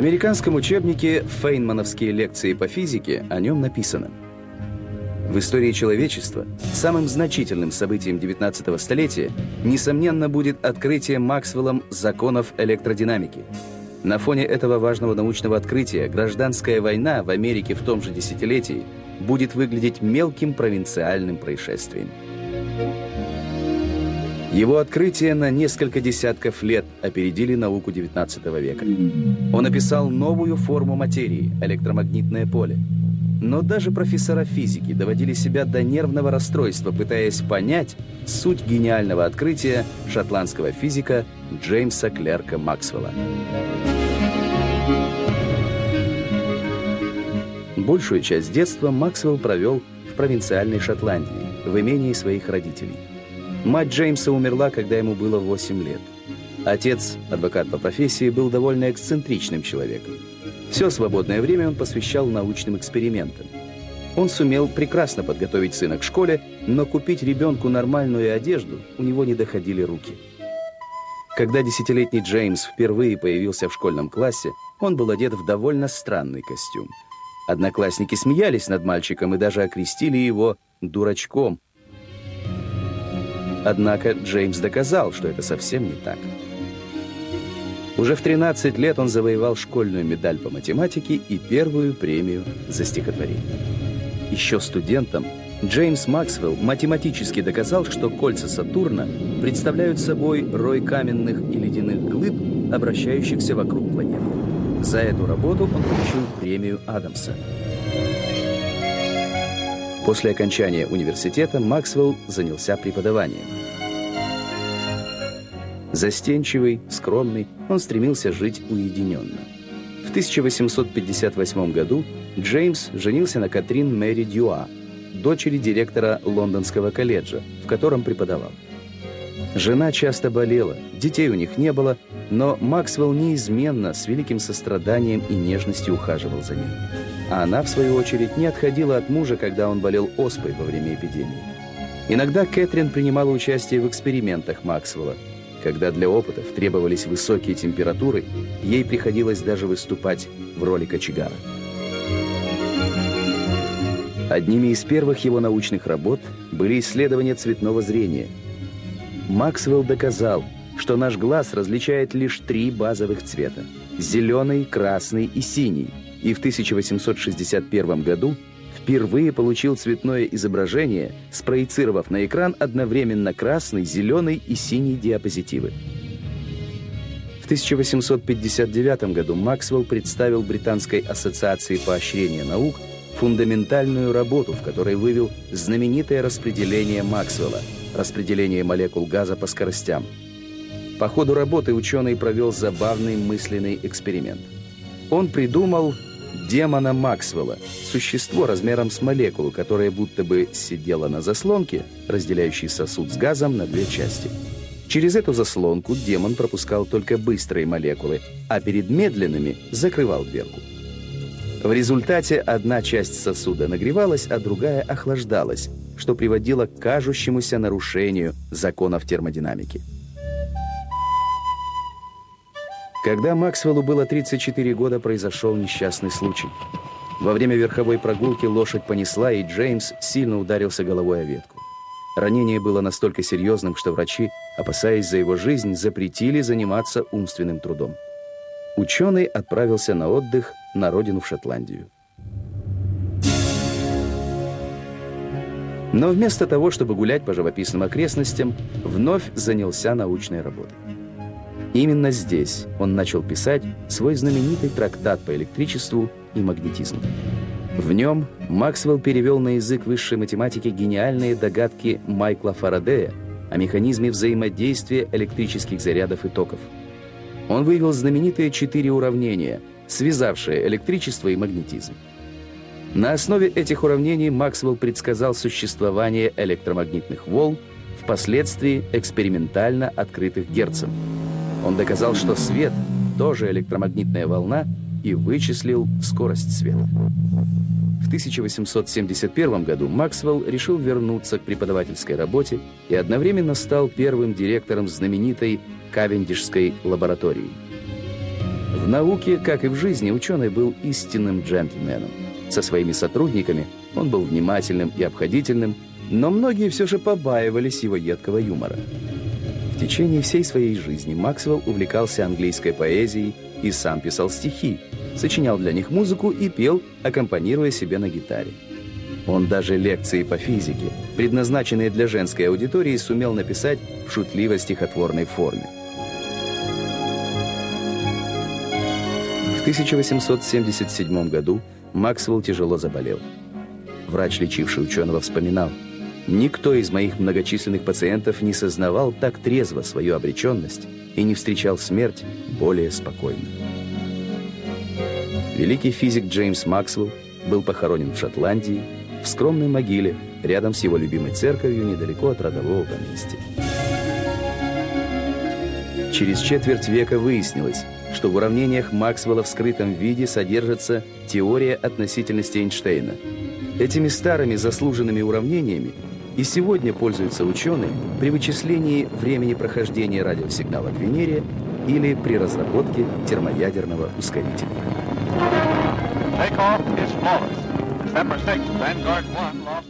Американском учебнике «Фейнмановские лекции по физике» о нем написано В истории человечества самым значительным событием 19-го столетия, несомненно, будет открытие Максвеллом законов электродинамики. На фоне этого важного научного открытия гражданская война в Америке в том же десятилетии будет выглядеть мелким провинциальным происшествием. Его открытия на несколько десятков лет опередили науку XIX века. Он описал новую форму материи – электромагнитное поле. Но даже профессора физики доводили себя до нервного расстройства, пытаясь понять суть гениального открытия шотландского физика Джеймса Клерка Максвелла. Большую часть детства Максвелл провел в провинциальной Шотландии, в имении своих родителей. Мать Джеймса умерла, когда ему было 8 лет. Отец, адвокат по профессии, был довольно эксцентричным человеком. Все свободное время он посвящал научным экспериментам. Он сумел прекрасно подготовить сына к школе, но купить ребенку нормальную одежду у него не доходили руки. Когда десятилетний Джеймс впервые появился в школьном классе, он был одет в довольно странный костюм. Одноклассники смеялись над мальчиком и даже окрестили его «дурачком», Однако Джеймс доказал, что это совсем не так. Уже в 13 лет он завоевал школьную медаль по математике и первую премию за стихотворение. Еще студентом Джеймс Максвелл математически доказал, что кольца Сатурна представляют собой рой каменных и ледяных глыб, обращающихся вокруг планеты. За эту работу он получил премию Адамса. После окончания университета Максвелл занялся преподаванием. Застенчивый, скромный, он стремился жить уединенно. В 1858 году Джеймс женился на Катрин Мэри Дюа, дочери директора Лондонского колледжа, в котором преподавал. Жена часто болела, детей у них не было, но Максвелл неизменно с великим состраданием и нежностью ухаживал за ней а она, в свою очередь, не отходила от мужа, когда он болел оспой во время эпидемии. Иногда Кэтрин принимала участие в экспериментах Максвелла. Когда для опытов требовались высокие температуры, ей приходилось даже выступать в роли кочегара. Одними из первых его научных работ были исследования цветного зрения. Максвелл доказал, что наш глаз различает лишь три базовых цвета – зеленый, красный и синий – и в 1861 году впервые получил цветное изображение, спроецировав на экран одновременно красный, зеленый и синий диапозитивы. В 1859 году Максвелл представил Британской ассоциации поощрения наук фундаментальную работу, в которой вывел знаменитое распределение Максвелла – распределение молекул газа по скоростям. По ходу работы ученый провел забавный мысленный эксперимент. Он придумал демона Максвелла, существо размером с молекулу, которое будто бы сидело на заслонке, разделяющей сосуд с газом на две части. Через эту заслонку демон пропускал только быстрые молекулы, а перед медленными закрывал дверку. В результате одна часть сосуда нагревалась, а другая охлаждалась, что приводило к кажущемуся нарушению законов термодинамики. Когда Максвеллу было 34 года, произошел несчастный случай. Во время верховой прогулки лошадь понесла, и Джеймс сильно ударился головой о ветку. Ранение было настолько серьезным, что врачи, опасаясь за его жизнь, запретили заниматься умственным трудом. Ученый отправился на отдых на родину в Шотландию. Но вместо того, чтобы гулять по живописным окрестностям, вновь занялся научной работой. Именно здесь он начал писать свой знаменитый трактат по электричеству и магнетизму. В нем Максвелл перевел на язык высшей математики гениальные догадки Майкла Фарадея о механизме взаимодействия электрических зарядов и токов. Он вывел знаменитые четыре уравнения, связавшие электричество и магнетизм. На основе этих уравнений Максвелл предсказал существование электромагнитных волн, впоследствии экспериментально открытых Герцем. Он доказал, что свет тоже электромагнитная волна и вычислил скорость света. В 1871 году Максвелл решил вернуться к преподавательской работе и одновременно стал первым директором знаменитой Кавендишской лаборатории. В науке, как и в жизни, ученый был истинным джентльменом. Со своими сотрудниками он был внимательным и обходительным, но многие все же побаивались его едкого юмора. Течение всей своей жизни Максвелл увлекался английской поэзией и сам писал стихи, сочинял для них музыку и пел, аккомпанируя себе на гитаре. Он даже лекции по физике, предназначенные для женской аудитории, сумел написать в шутливо-стихотворной форме. В 1877 году Максвелл тяжело заболел. Врач, лечивший ученого, вспоминал, «Никто из моих многочисленных пациентов не сознавал так трезво свою обреченность и не встречал смерть более спокойно». Великий физик Джеймс Максвелл был похоронен в Шотландии в скромной могиле рядом с его любимой церковью недалеко от родового поместья. Через четверть века выяснилось, что в уравнениях Максвелла в скрытом виде содержится теория относительности Эйнштейна. Этими старыми заслуженными уравнениями и сегодня пользуются ученые при вычислении времени прохождения радиосигнала к Венере или при разработке термоядерного ускорителя. Takeoff is flawless. December 6th, Vanguard 1 lost